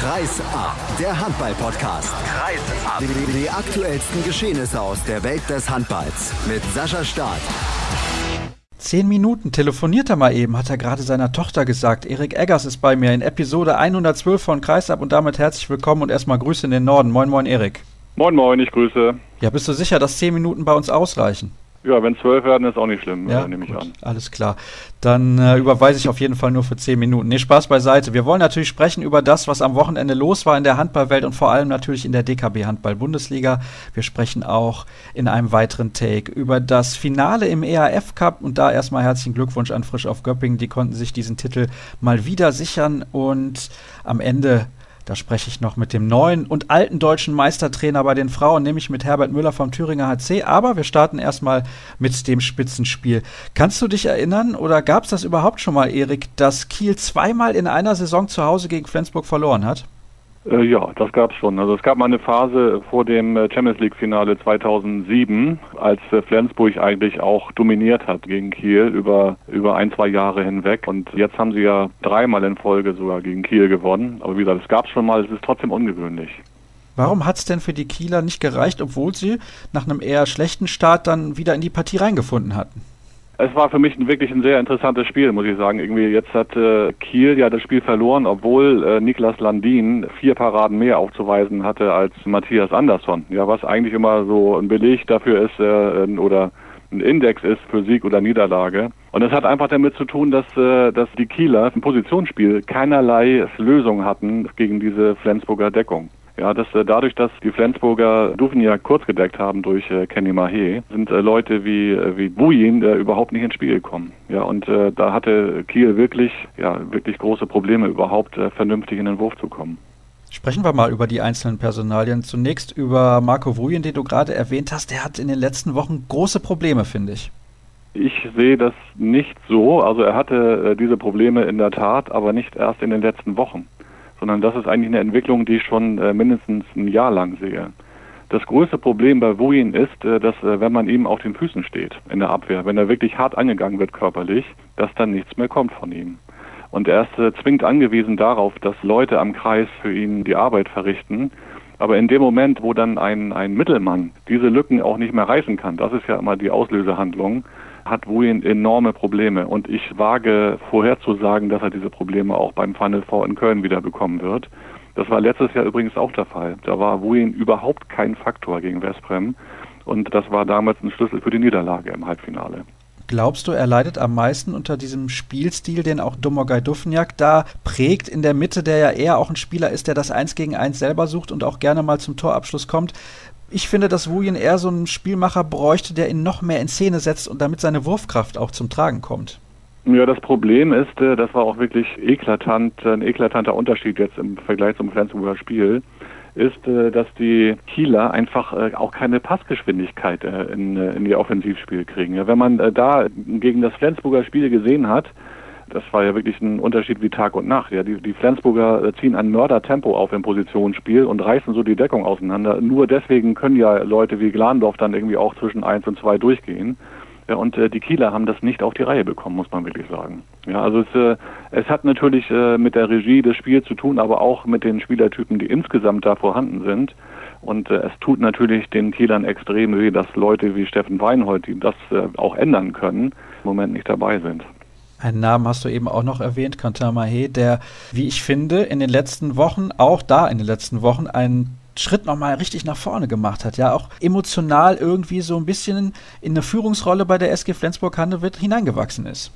Kreis ab, der Handball-Podcast. Kreis ab. Die, die aktuellsten Geschehnisse aus der Welt des Handballs mit Sascha Staat. Zehn Minuten telefoniert er mal eben, hat er gerade seiner Tochter gesagt. Erik Eggers ist bei mir in Episode 112 von Kreisab und damit herzlich willkommen und erstmal Grüße in den Norden. Moin, moin, Erik. Moin, moin, ich grüße. Ja, bist du sicher, dass zehn Minuten bei uns ausreichen? Ja, wenn zwölf werden, ist auch nicht schlimm, ja, äh, nehme ich gut, an. Alles klar. Dann äh, überweise ich auf jeden Fall nur für zehn Minuten. Nee, Spaß beiseite. Wir wollen natürlich sprechen über das, was am Wochenende los war in der Handballwelt und vor allem natürlich in der DKB Handball-Bundesliga. Wir sprechen auch in einem weiteren Take über das Finale im EAF Cup und da erstmal herzlichen Glückwunsch an Frisch auf Göppingen. Die konnten sich diesen Titel mal wieder sichern und am Ende da spreche ich noch mit dem neuen und alten deutschen Meistertrainer bei den Frauen, nämlich mit Herbert Müller vom Thüringer HC. Aber wir starten erstmal mit dem Spitzenspiel. Kannst du dich erinnern oder gab es das überhaupt schon mal, Erik, dass Kiel zweimal in einer Saison zu Hause gegen Flensburg verloren hat? Äh, ja, das gab es schon. Also es gab mal eine Phase vor dem äh, Champions League Finale 2007, als äh, Flensburg eigentlich auch dominiert hat gegen Kiel über über ein zwei Jahre hinweg. Und jetzt haben sie ja dreimal in Folge sogar gegen Kiel gewonnen. Aber wie gesagt, es gab es schon mal. Es ist trotzdem ungewöhnlich. Warum hat es denn für die Kieler nicht gereicht, obwohl sie nach einem eher schlechten Start dann wieder in die Partie reingefunden hatten? Es war für mich ein, wirklich ein sehr interessantes Spiel, muss ich sagen. Irgendwie jetzt hat äh, Kiel ja das Spiel verloren, obwohl äh, Niklas Landin vier Paraden mehr aufzuweisen hatte als Matthias Andersson. Ja, was eigentlich immer so ein Beleg dafür ist äh, oder ein Index ist für Sieg oder Niederlage. Und das hat einfach damit zu tun, dass, äh, dass die Kieler im Positionsspiel keinerlei Lösung hatten gegen diese Flensburger Deckung. Ja, dass äh, dadurch, dass die Flensburger Duvnia kurz gedeckt haben durch äh, Kenny Mahé, sind äh, Leute wie äh, wie Bujin äh, überhaupt nicht ins Spiel gekommen. Ja, und äh, da hatte Kiel wirklich ja wirklich große Probleme überhaupt äh, vernünftig in den Wurf zu kommen. Sprechen wir mal über die einzelnen Personalien. Zunächst über Marco Vujen, den du gerade erwähnt hast. Der hat in den letzten Wochen große Probleme, finde ich. Ich sehe das nicht so. Also er hatte äh, diese Probleme in der Tat, aber nicht erst in den letzten Wochen sondern das ist eigentlich eine Entwicklung, die ich schon äh, mindestens ein Jahr lang sehe. Das größte Problem bei Wujin ist, äh, dass äh, wenn man ihm auf den Füßen steht in der Abwehr, wenn er wirklich hart angegangen wird körperlich, dass dann nichts mehr kommt von ihm. Und er ist äh, zwingend angewiesen darauf, dass Leute am Kreis für ihn die Arbeit verrichten. Aber in dem Moment, wo dann ein, ein Mittelmann diese Lücken auch nicht mehr reißen kann, das ist ja immer die Auslösehandlung, hat Wujen enorme Probleme. Und ich wage vorherzusagen, dass er diese Probleme auch beim Final Four in Köln wieder bekommen wird. Das war letztes Jahr übrigens auch der Fall. Da war Wujen überhaupt kein Faktor gegen Westbrem. Und das war damals ein Schlüssel für die Niederlage im Halbfinale. Glaubst du, er leidet am meisten unter diesem Spielstil, den auch Domogaj Dufniak da prägt in der Mitte, der ja eher auch ein Spieler ist, der das Eins gegen Eins selber sucht und auch gerne mal zum Torabschluss kommt? Ich finde, dass Wujen eher so einen Spielmacher bräuchte, der ihn noch mehr in Szene setzt und damit seine Wurfkraft auch zum Tragen kommt. Ja, das Problem ist, äh, das war auch wirklich eklatant, ein eklatanter Unterschied jetzt im Vergleich zum Flensburger Spiel, ist, äh, dass die Kieler einfach äh, auch keine Passgeschwindigkeit in, in ihr Offensivspiel kriegen. Wenn man da gegen das Flensburger Spiel gesehen hat, das war ja wirklich ein Unterschied wie Tag und Nacht. Ja, die, die Flensburger äh, ziehen ein Mördertempo auf im Positionsspiel und reißen so die Deckung auseinander. Nur deswegen können ja Leute wie Glandorf dann irgendwie auch zwischen eins und zwei durchgehen. Ja, und äh, die Kieler haben das nicht auf die Reihe bekommen, muss man wirklich sagen. Ja, also es, äh, es hat natürlich äh, mit der Regie des Spiels zu tun, aber auch mit den Spielertypen, die insgesamt da vorhanden sind. Und äh, es tut natürlich den Kielern extrem weh, dass Leute wie Steffen Weinhold, die das äh, auch ändern können, im Moment nicht dabei sind. Einen Namen hast du eben auch noch erwähnt, Mahé, der, wie ich finde, in den letzten Wochen, auch da in den letzten Wochen, einen Schritt nochmal richtig nach vorne gemacht hat. Ja, auch emotional irgendwie so ein bisschen in eine Führungsrolle bei der SG Flensburg-Handewitt hineingewachsen ist.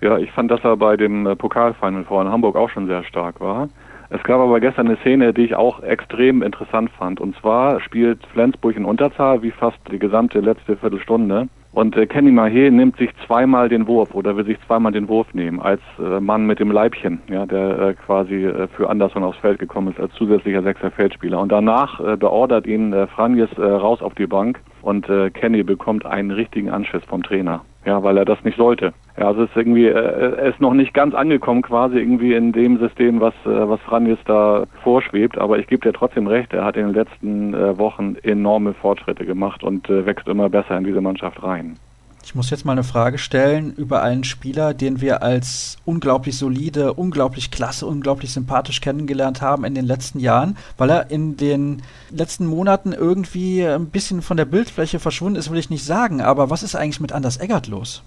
Ja, ich fand, dass er bei dem äh, Pokalfinal vor in Hamburg auch schon sehr stark war. Es gab aber gestern eine Szene, die ich auch extrem interessant fand. Und zwar spielt Flensburg in Unterzahl, wie fast die gesamte letzte Viertelstunde. Und äh, Kenny Mahé nimmt sich zweimal den Wurf oder will sich zweimal den Wurf nehmen als äh, Mann mit dem Leibchen, ja, der äh, quasi äh, für Anderson aufs Feld gekommen ist als zusätzlicher sechster Feldspieler. Und danach äh, beordert ihn äh, Franjes äh, raus auf die Bank und äh, Kenny bekommt einen richtigen Anschiss vom Trainer, ja, weil er das nicht sollte. Ja, also es ist irgendwie, äh, ist noch nicht ganz angekommen quasi irgendwie in dem System, was äh, was Franjes da vorschwebt. Aber ich gebe dir trotzdem recht, er hat in den letzten äh, Wochen enorme Fortschritte gemacht und äh, wächst immer besser in diese Mannschaft rein. Ich muss jetzt mal eine Frage stellen über einen Spieler, den wir als unglaublich solide, unglaublich klasse, unglaublich sympathisch kennengelernt haben in den letzten Jahren, weil er in den letzten Monaten irgendwie ein bisschen von der Bildfläche verschwunden ist, will ich nicht sagen. Aber was ist eigentlich mit Anders Eggert los?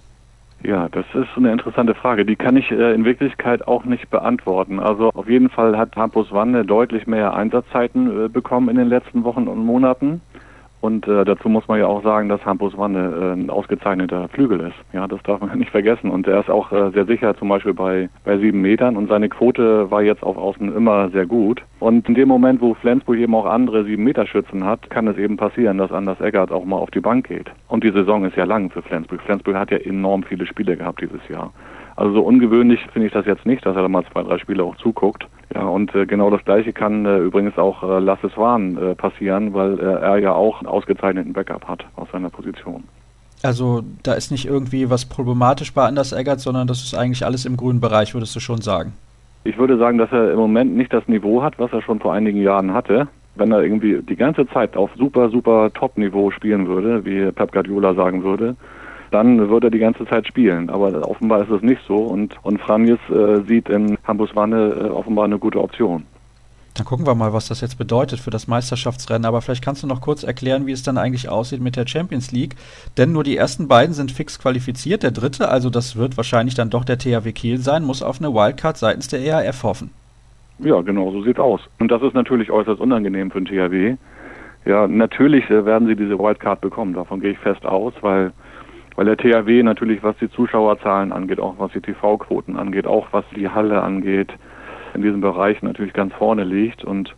Ja, das ist eine interessante Frage. Die kann ich äh, in Wirklichkeit auch nicht beantworten. Also auf jeden Fall hat Hampus Wanne deutlich mehr Einsatzzeiten äh, bekommen in den letzten Wochen und Monaten. Und äh, dazu muss man ja auch sagen, dass Hampus Wanne äh, ein ausgezeichneter Flügel ist. Ja, das darf man nicht vergessen. Und er ist auch äh, sehr sicher, zum Beispiel bei, bei sieben Metern. Und seine Quote war jetzt auf Außen immer sehr gut. Und in dem Moment, wo Flensburg eben auch andere sieben Meter Schützen hat, kann es eben passieren, dass Anders Eggert auch mal auf die Bank geht. Und die Saison ist ja lang für Flensburg. Flensburg hat ja enorm viele Spiele gehabt dieses Jahr. Also so ungewöhnlich finde ich das jetzt nicht, dass er da mal zwei, drei Spiele auch zuguckt. Ja, und äh, genau das Gleiche kann äh, übrigens auch äh, Lasse Swan äh, passieren, weil äh, er ja auch einen ausgezeichneten Backup hat aus seiner Position. Also da ist nicht irgendwie was problematisch bei Anders Eggert, sondern das ist eigentlich alles im grünen Bereich, würdest du schon sagen? Ich würde sagen, dass er im Moment nicht das Niveau hat, was er schon vor einigen Jahren hatte. Wenn er irgendwie die ganze Zeit auf super, super Top-Niveau spielen würde, wie Pep Guardiola sagen würde, dann würde er die ganze Zeit spielen. Aber offenbar ist es nicht so und, und Franjes äh, sieht in Hambus Wanne äh, offenbar eine gute Option. Dann gucken wir mal, was das jetzt bedeutet für das Meisterschaftsrennen. Aber vielleicht kannst du noch kurz erklären, wie es dann eigentlich aussieht mit der Champions League. Denn nur die ersten beiden sind fix qualifiziert. Der dritte, also das wird wahrscheinlich dann doch der THW Kiel sein, muss auf eine Wildcard seitens der ERF hoffen. Ja, genau, so sieht aus. Und das ist natürlich äußerst unangenehm für den THW. Ja, natürlich äh, werden sie diese Wildcard bekommen. Davon gehe ich fest aus, weil weil der THW natürlich, was die Zuschauerzahlen angeht, auch was die TV-Quoten angeht, auch was die Halle angeht, in diesem Bereich natürlich ganz vorne liegt. Und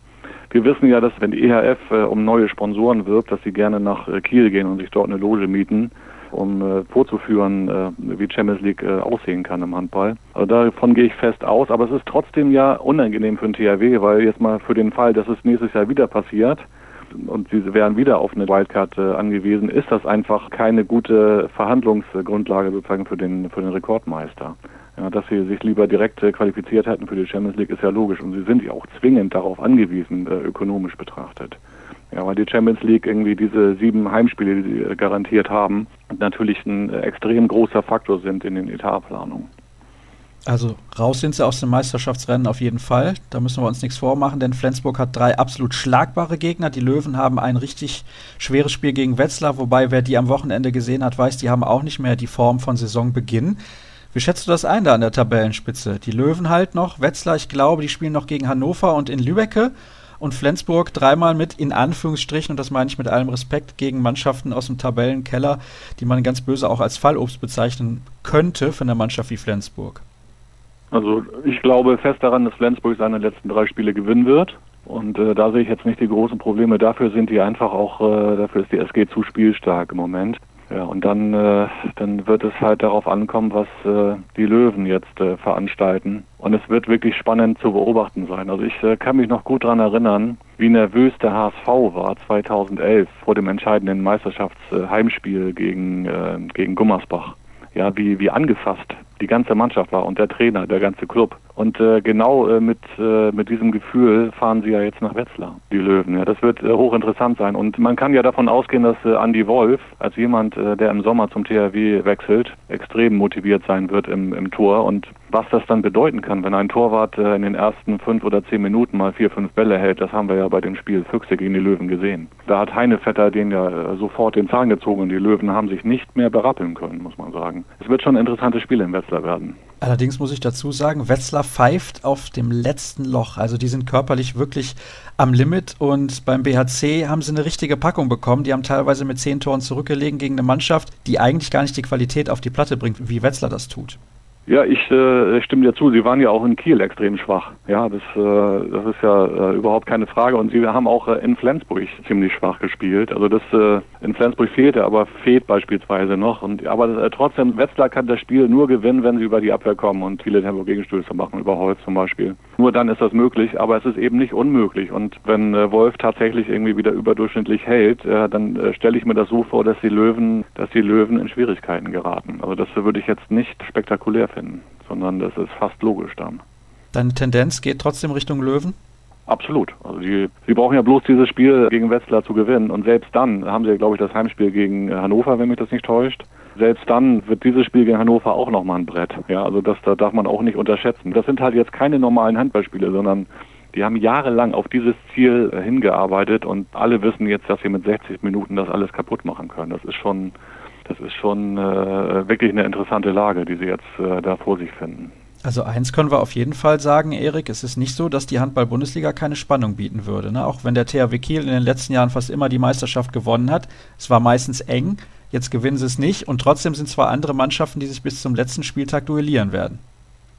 wir wissen ja, dass wenn die EHF äh, um neue Sponsoren wirbt, dass sie gerne nach äh, Kiel gehen und sich dort eine Loge mieten, um äh, vorzuführen, äh, wie Champions League äh, aussehen kann im Handball. Also davon gehe ich fest aus, aber es ist trotzdem ja unangenehm für den THW, weil jetzt mal für den Fall, dass es nächstes Jahr wieder passiert, und sie wären wieder auf eine Wildcard äh, angewiesen, ist das einfach keine gute Verhandlungsgrundlage sozusagen für den, für den Rekordmeister. Ja, dass sie sich lieber direkt äh, qualifiziert hätten für die Champions League ist ja logisch und sie sind ja auch zwingend darauf angewiesen, äh, ökonomisch betrachtet. Ja, weil die Champions League irgendwie diese sieben Heimspiele, die sie garantiert haben, natürlich ein extrem großer Faktor sind in den Etatplanungen. Also raus sind sie aus dem Meisterschaftsrennen auf jeden Fall. Da müssen wir uns nichts vormachen, denn Flensburg hat drei absolut schlagbare Gegner. Die Löwen haben ein richtig schweres Spiel gegen Wetzlar, wobei wer die am Wochenende gesehen hat, weiß, die haben auch nicht mehr die Form von Saisonbeginn. Wie schätzt du das ein da an der Tabellenspitze? Die Löwen halt noch, Wetzlar, ich glaube, die spielen noch gegen Hannover und in Lübecke und Flensburg dreimal mit in Anführungsstrichen, und das meine ich mit allem Respekt, gegen Mannschaften aus dem Tabellenkeller, die man ganz böse auch als Fallobst bezeichnen könnte für eine Mannschaft wie Flensburg. Also ich glaube fest daran, dass Flensburg seine letzten drei Spiele gewinnen wird. Und äh, da sehe ich jetzt nicht die großen Probleme. Dafür sind die einfach auch, äh, dafür ist die SG zu spielstark im Moment. Ja, und dann, äh, dann wird es halt darauf ankommen, was äh, die Löwen jetzt äh, veranstalten. Und es wird wirklich spannend zu beobachten sein. Also ich äh, kann mich noch gut daran erinnern, wie nervös der HSV war 2011 vor dem entscheidenden Meisterschaftsheimspiel gegen, äh, gegen Gummersbach. Ja, wie, wie angefasst die ganze Mannschaft war und der Trainer, der ganze Club. Und äh, genau äh, mit, äh, mit diesem Gefühl fahren sie ja jetzt nach Wetzlar, die Löwen. Ja, das wird äh, hochinteressant sein. Und man kann ja davon ausgehen, dass äh, Andy Wolf, als jemand, äh, der im Sommer zum THW wechselt, extrem motiviert sein wird im, im Tor. Und was das dann bedeuten kann, wenn ein Torwart äh, in den ersten fünf oder zehn Minuten mal vier, fünf Bälle hält, das haben wir ja bei dem Spiel Füchse gegen die Löwen gesehen. Da hat Heinevetter den ja sofort den Zahn gezogen und die Löwen haben sich nicht mehr berappeln können, muss man sagen. Es wird schon ein interessantes Spiel in Wetzlar werden. Allerdings muss ich dazu sagen, Wetzlar pfeift auf dem letzten Loch. Also die sind körperlich wirklich am Limit und beim BHC haben sie eine richtige Packung bekommen. Die haben teilweise mit zehn Toren zurückgelegen gegen eine Mannschaft, die eigentlich gar nicht die Qualität auf die Platte bringt, wie Wetzlar das tut. Ja, ich äh, stimme dir zu. Sie waren ja auch in Kiel extrem schwach. Ja, das, äh, das ist ja äh, überhaupt keine Frage. Und sie haben auch äh, in Flensburg ziemlich schwach gespielt. Also das äh, in Flensburg fehlte, aber fehlt beispielsweise noch. Und aber äh, trotzdem, Wetzlar kann das Spiel nur gewinnen, wenn sie über die Abwehr kommen und viele Tempo-Gegenstöße machen, über Holz zum Beispiel. Nur dann ist das möglich, aber es ist eben nicht unmöglich. Und wenn äh, Wolf tatsächlich irgendwie wieder überdurchschnittlich hält, äh, dann äh, stelle ich mir das so vor, dass die Löwen, dass die Löwen in Schwierigkeiten geraten. Also das würde ich jetzt nicht spektakulär finden, sondern das ist fast logisch dann. Deine Tendenz geht trotzdem Richtung Löwen? Absolut. Also die, sie brauchen ja bloß dieses Spiel gegen Wetzlar zu gewinnen. Und selbst dann haben sie, glaube ich, das Heimspiel gegen Hannover, wenn mich das nicht täuscht. Selbst dann wird dieses Spiel gegen Hannover auch nochmal ein Brett. Ja, also das da darf man auch nicht unterschätzen. Das sind halt jetzt keine normalen Handballspiele, sondern die haben jahrelang auf dieses Ziel äh, hingearbeitet und alle wissen jetzt, dass sie mit 60 Minuten das alles kaputt machen können. Das ist schon, das ist schon äh, wirklich eine interessante Lage, die sie jetzt äh, da vor sich finden. Also eins können wir auf jeden Fall sagen, Erik, es ist nicht so, dass die Handball-Bundesliga keine Spannung bieten würde. Ne? Auch wenn der THW Kiel in den letzten Jahren fast immer die Meisterschaft gewonnen hat, es war meistens eng, jetzt gewinnen sie es nicht und trotzdem sind zwar andere Mannschaften, die sich bis zum letzten Spieltag duellieren werden.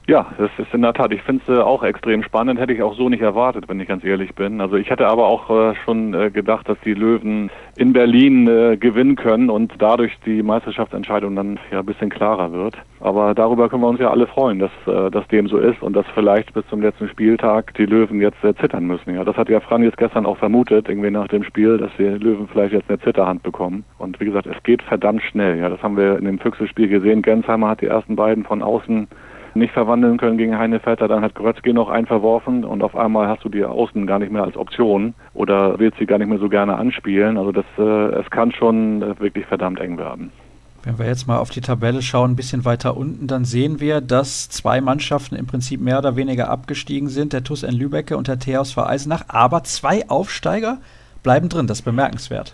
Ja, das ist in der Tat. Ich finde es äh, auch extrem spannend. Hätte ich auch so nicht erwartet, wenn ich ganz ehrlich bin. Also ich hätte aber auch äh, schon äh, gedacht, dass die Löwen in Berlin gewinnen können und dadurch die Meisterschaftsentscheidung dann ja ein bisschen klarer wird. Aber darüber können wir uns ja alle freuen, dass das dem so ist und dass vielleicht bis zum letzten Spieltag die Löwen jetzt zittern müssen. Ja, das hat ja Fran jetzt gestern auch vermutet, irgendwie nach dem Spiel, dass die Löwen vielleicht jetzt eine Zitterhand bekommen. Und wie gesagt, es geht verdammt schnell. Ja, das haben wir in dem Füchse-Spiel gesehen. Gensheimer hat die ersten beiden von außen nicht verwandeln können gegen Heinevetter, dann hat Grötzky noch einen verworfen und auf einmal hast du die Außen gar nicht mehr als Option oder willst sie gar nicht mehr so gerne anspielen. Also das, äh, es kann schon äh, wirklich verdammt eng werden. Wenn wir jetzt mal auf die Tabelle schauen, ein bisschen weiter unten, dann sehen wir, dass zwei Mannschaften im Prinzip mehr oder weniger abgestiegen sind, der TuS N Lübecke und der THSV Eisenach, aber zwei Aufsteiger bleiben drin, das ist bemerkenswert.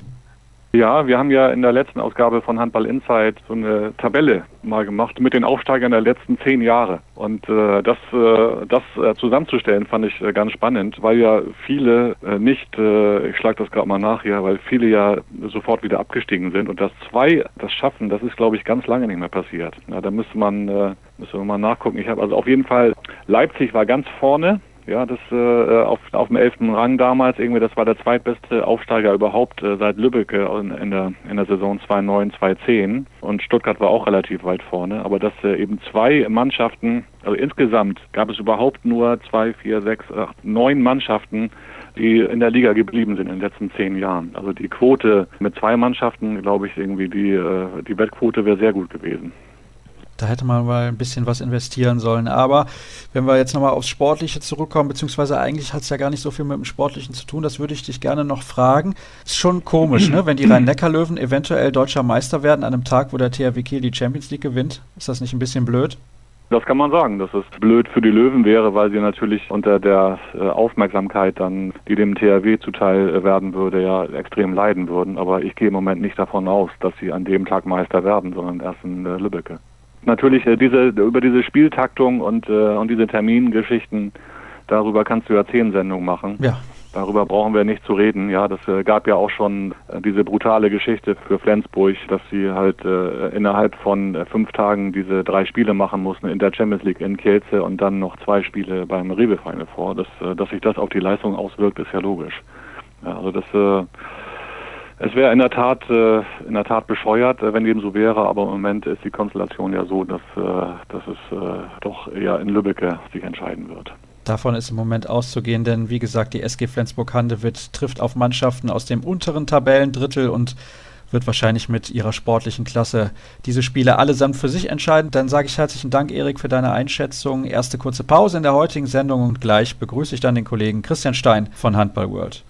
Ja, wir haben ja in der letzten Ausgabe von Handball Insight so eine Tabelle mal gemacht mit den Aufsteigern der letzten zehn Jahre. Und äh, das, äh, das äh, zusammenzustellen fand ich äh, ganz spannend, weil ja viele äh, nicht, äh, ich schlage das gerade mal nach hier, weil viele ja sofort wieder abgestiegen sind und dass zwei das schaffen, das ist glaube ich ganz lange nicht mehr passiert. Ja, da müsste man, äh, müsste man mal nachgucken. Ich habe also auf jeden Fall Leipzig war ganz vorne ja, das äh, auf, auf dem elften Rang damals, irgendwie, das war der zweitbeste Aufsteiger überhaupt äh, seit Lübeck in, in, der, in der Saison 2009, 2010. Und Stuttgart war auch relativ weit vorne. Aber dass äh, eben zwei Mannschaften, also insgesamt gab es überhaupt nur zwei, vier, sechs, acht, neun Mannschaften, die in der Liga geblieben sind in den letzten zehn Jahren. Also die Quote mit zwei Mannschaften, glaube ich, irgendwie die, äh, die Wettquote wäre sehr gut gewesen. Da hätte man mal ein bisschen was investieren sollen. Aber wenn wir jetzt nochmal aufs Sportliche zurückkommen, beziehungsweise eigentlich hat es ja gar nicht so viel mit dem Sportlichen zu tun, das würde ich dich gerne noch fragen. Ist schon komisch, ne? wenn die Rhein-Neckar-Löwen eventuell deutscher Meister werden an einem Tag, wo der THW Kiel die Champions League gewinnt. Ist das nicht ein bisschen blöd? Das kann man sagen, dass es blöd für die Löwen wäre, weil sie natürlich unter der äh, Aufmerksamkeit dann, die dem THW zuteil äh, werden würde, ja extrem leiden würden. Aber ich gehe im Moment nicht davon aus, dass sie an dem Tag Meister werden, sondern erst in äh, Lübbecke natürlich äh, diese über diese Spieltaktung und äh, und diese Termingeschichten darüber kannst du ja zehn Sendungen machen. Ja. Darüber brauchen wir nicht zu reden. Ja, das äh, gab ja auch schon diese brutale Geschichte für Flensburg, dass sie halt äh, innerhalb von fünf Tagen diese drei Spiele machen mussten in der Champions League in Kielce und dann noch zwei Spiele beim Rewe Final vor. Das, dass sich das auf die Leistung auswirkt, ist ja logisch. Ja, also das äh, es wäre in der Tat äh, in der Tat bescheuert, äh, wenn dem so wäre, aber im Moment ist die Konstellation ja so, dass, äh, dass es äh, doch eher in Lübbecke sich entscheiden wird. Davon ist im Moment auszugehen, denn wie gesagt, die SG Flensburg-Handewitt trifft auf Mannschaften aus dem unteren Tabellendrittel und wird wahrscheinlich mit ihrer sportlichen Klasse diese Spiele allesamt für sich entscheiden. Dann sage ich herzlichen Dank, Erik, für deine Einschätzung. Erste kurze Pause in der heutigen Sendung und gleich begrüße ich dann den Kollegen Christian Stein von Handball World.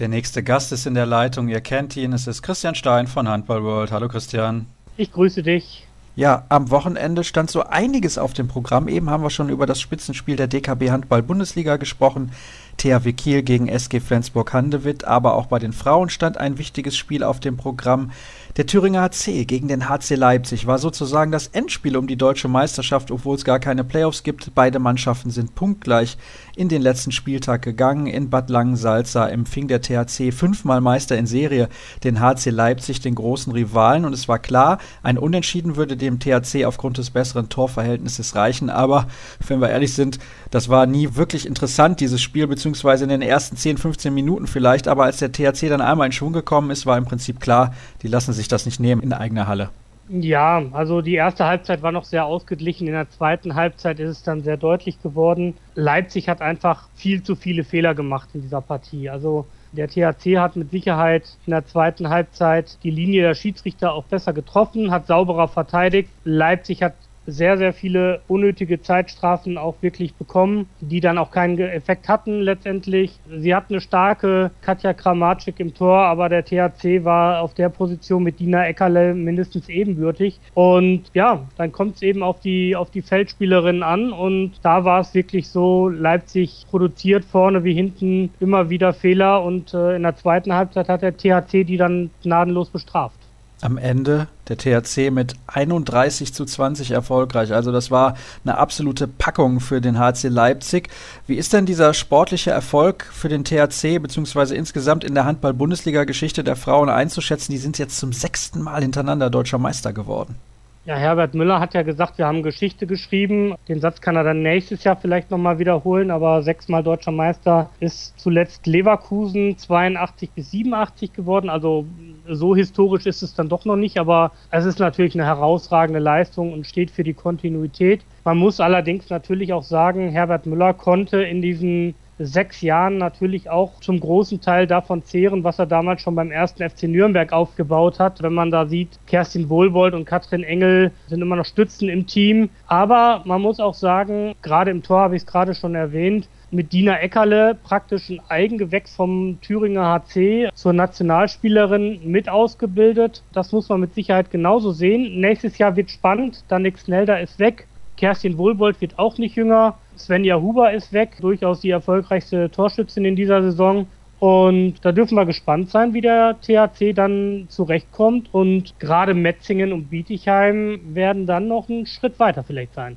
Der nächste Gast ist in der Leitung. Ihr kennt ihn. Es ist Christian Stein von Handball World. Hallo Christian. Ich grüße dich. Ja, am Wochenende stand so einiges auf dem Programm. Eben haben wir schon über das Spitzenspiel der DKB Handball Bundesliga gesprochen. THW Kiel gegen SG Flensburg-Handewitt, aber auch bei den Frauen stand ein wichtiges Spiel auf dem Programm. Der Thüringer HC gegen den HC Leipzig war sozusagen das Endspiel um die deutsche Meisterschaft, obwohl es gar keine Playoffs gibt. Beide Mannschaften sind punktgleich in den letzten Spieltag gegangen. In Bad Langensalza empfing der THC fünfmal Meister in Serie den HC Leipzig, den großen Rivalen. Und es war klar, ein Unentschieden würde dem THC aufgrund des besseren Torverhältnisses reichen. Aber wenn wir ehrlich sind, das war nie wirklich interessant, dieses Spiel, beziehungsweise in den ersten 10, 15 Minuten vielleicht. Aber als der THC dann einmal in Schwung gekommen ist, war im Prinzip klar, die lassen sich das nicht nehmen in eigener Halle. Ja, also die erste Halbzeit war noch sehr ausgeglichen. In der zweiten Halbzeit ist es dann sehr deutlich geworden. Leipzig hat einfach viel zu viele Fehler gemacht in dieser Partie. Also der THC hat mit Sicherheit in der zweiten Halbzeit die Linie der Schiedsrichter auch besser getroffen, hat sauberer verteidigt. Leipzig hat sehr, sehr viele unnötige Zeitstrafen auch wirklich bekommen, die dann auch keinen Effekt hatten letztendlich. Sie hat eine starke Katja Kramatschik im Tor, aber der THC war auf der Position mit Dina Eckerle mindestens ebenbürtig. Und ja, dann kommt es eben auf die, auf die Feldspielerin an und da war es wirklich so, Leipzig produziert vorne wie hinten immer wieder Fehler und äh, in der zweiten Halbzeit hat der THC die dann gnadenlos bestraft am Ende der THC mit 31 zu 20 erfolgreich. Also das war eine absolute Packung für den HC Leipzig. Wie ist denn dieser sportliche Erfolg für den THC beziehungsweise insgesamt in der Handball-Bundesliga-Geschichte der Frauen einzuschätzen? Die sind jetzt zum sechsten Mal hintereinander deutscher Meister geworden. Ja, Herbert Müller hat ja gesagt, wir haben Geschichte geschrieben. Den Satz kann er dann nächstes Jahr vielleicht nochmal wiederholen, aber sechsmal deutscher Meister ist zuletzt Leverkusen 82 bis 87 geworden. Also so historisch ist es dann doch noch nicht, aber es ist natürlich eine herausragende Leistung und steht für die Kontinuität. Man muss allerdings natürlich auch sagen, Herbert Müller konnte in diesen sechs Jahren natürlich auch zum großen Teil davon zehren, was er damals schon beim ersten FC Nürnberg aufgebaut hat. Wenn man da sieht, Kerstin Wohlbold und Katrin Engel sind immer noch Stützen im Team. Aber man muss auch sagen, gerade im Tor habe ich es gerade schon erwähnt, mit Dina Eckerle praktisch ein Eigengewächs vom Thüringer HC zur Nationalspielerin mit ausgebildet. Das muss man mit Sicherheit genauso sehen. Nächstes Jahr wird spannend. Danik Snelder ist weg. Kerstin Wohlbold wird auch nicht jünger. Svenja Huber ist weg, durchaus die erfolgreichste Torschützin in dieser Saison. Und da dürfen wir gespannt sein, wie der THC dann zurechtkommt. Und gerade Metzingen und Bietigheim werden dann noch einen Schritt weiter vielleicht sein.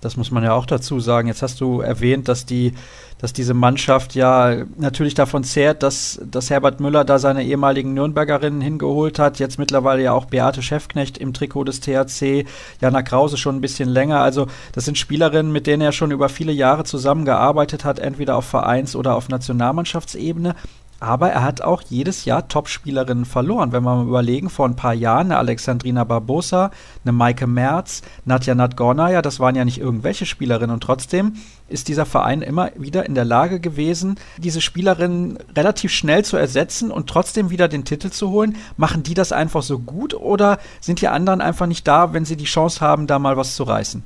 Das muss man ja auch dazu sagen. Jetzt hast du erwähnt, dass die, dass diese Mannschaft ja natürlich davon zehrt, dass, dass Herbert Müller da seine ehemaligen Nürnbergerinnen hingeholt hat. Jetzt mittlerweile ja auch Beate Schäfknecht im Trikot des THC, Jana Krause schon ein bisschen länger. Also das sind Spielerinnen, mit denen er schon über viele Jahre zusammengearbeitet hat, entweder auf Vereins- oder auf Nationalmannschaftsebene. Aber er hat auch jedes Jahr Topspielerinnen verloren. Wenn wir mal überlegen, vor ein paar Jahren eine Alexandrina Barbosa, eine Maike Merz, Nadja Nadgornaya, das waren ja nicht irgendwelche Spielerinnen. Und trotzdem ist dieser Verein immer wieder in der Lage gewesen, diese Spielerinnen relativ schnell zu ersetzen und trotzdem wieder den Titel zu holen. Machen die das einfach so gut oder sind die anderen einfach nicht da, wenn sie die Chance haben, da mal was zu reißen?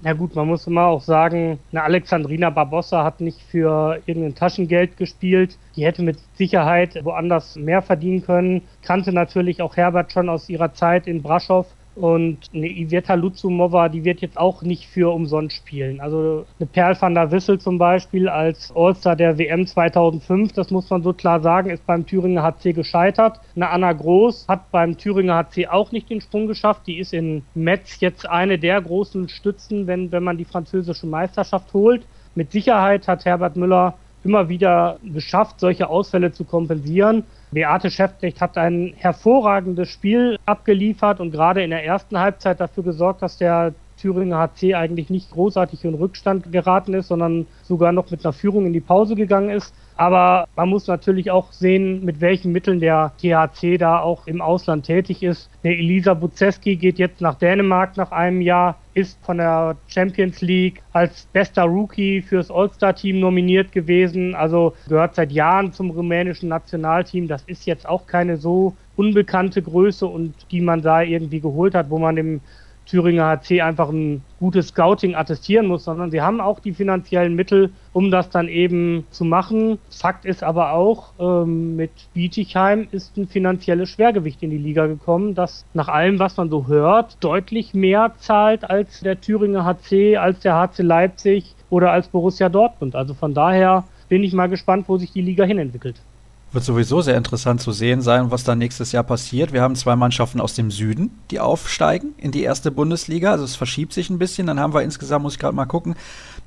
Na gut, man muss immer auch sagen, eine Alexandrina Barbossa hat nicht für irgendein Taschengeld gespielt. Die hätte mit Sicherheit woanders mehr verdienen können. Kannte natürlich auch Herbert schon aus ihrer Zeit in Braschow. Und eine Iveta Luzumova, die wird jetzt auch nicht für umsonst spielen. Also eine Perl van der Wissel zum Beispiel als All-Star der WM 2005, das muss man so klar sagen, ist beim Thüringer HC gescheitert. Eine Anna Groß hat beim Thüringer HC auch nicht den Sprung geschafft. Die ist in Metz jetzt eine der großen Stützen, wenn, wenn man die französische Meisterschaft holt. Mit Sicherheit hat Herbert Müller immer wieder geschafft, solche Ausfälle zu kompensieren. Beate Schäftecht hat ein hervorragendes Spiel abgeliefert und gerade in der ersten Halbzeit dafür gesorgt, dass der Thüringer HC eigentlich nicht großartig in Rückstand geraten ist, sondern sogar noch mit einer Führung in die Pause gegangen ist. Aber man muss natürlich auch sehen, mit welchen Mitteln der THC da auch im Ausland tätig ist. Der Elisa Buzeski geht jetzt nach Dänemark nach einem Jahr, ist von der Champions League als bester Rookie fürs All-Star-Team nominiert gewesen. Also gehört seit Jahren zum rumänischen Nationalteam. Das ist jetzt auch keine so unbekannte Größe und die man da irgendwie geholt hat, wo man dem Thüringer HC einfach ein gutes Scouting attestieren muss, sondern sie haben auch die finanziellen Mittel, um das dann eben zu machen. Fakt ist aber auch, ähm, mit Bietigheim ist ein finanzielles Schwergewicht in die Liga gekommen, das nach allem, was man so hört, deutlich mehr zahlt als der Thüringer HC, als der HC Leipzig oder als Borussia Dortmund. Also von daher bin ich mal gespannt, wo sich die Liga hinentwickelt. Wird sowieso sehr interessant zu sehen sein, was da nächstes Jahr passiert. Wir haben zwei Mannschaften aus dem Süden, die aufsteigen in die erste Bundesliga. Also es verschiebt sich ein bisschen. Dann haben wir insgesamt, muss ich gerade mal gucken,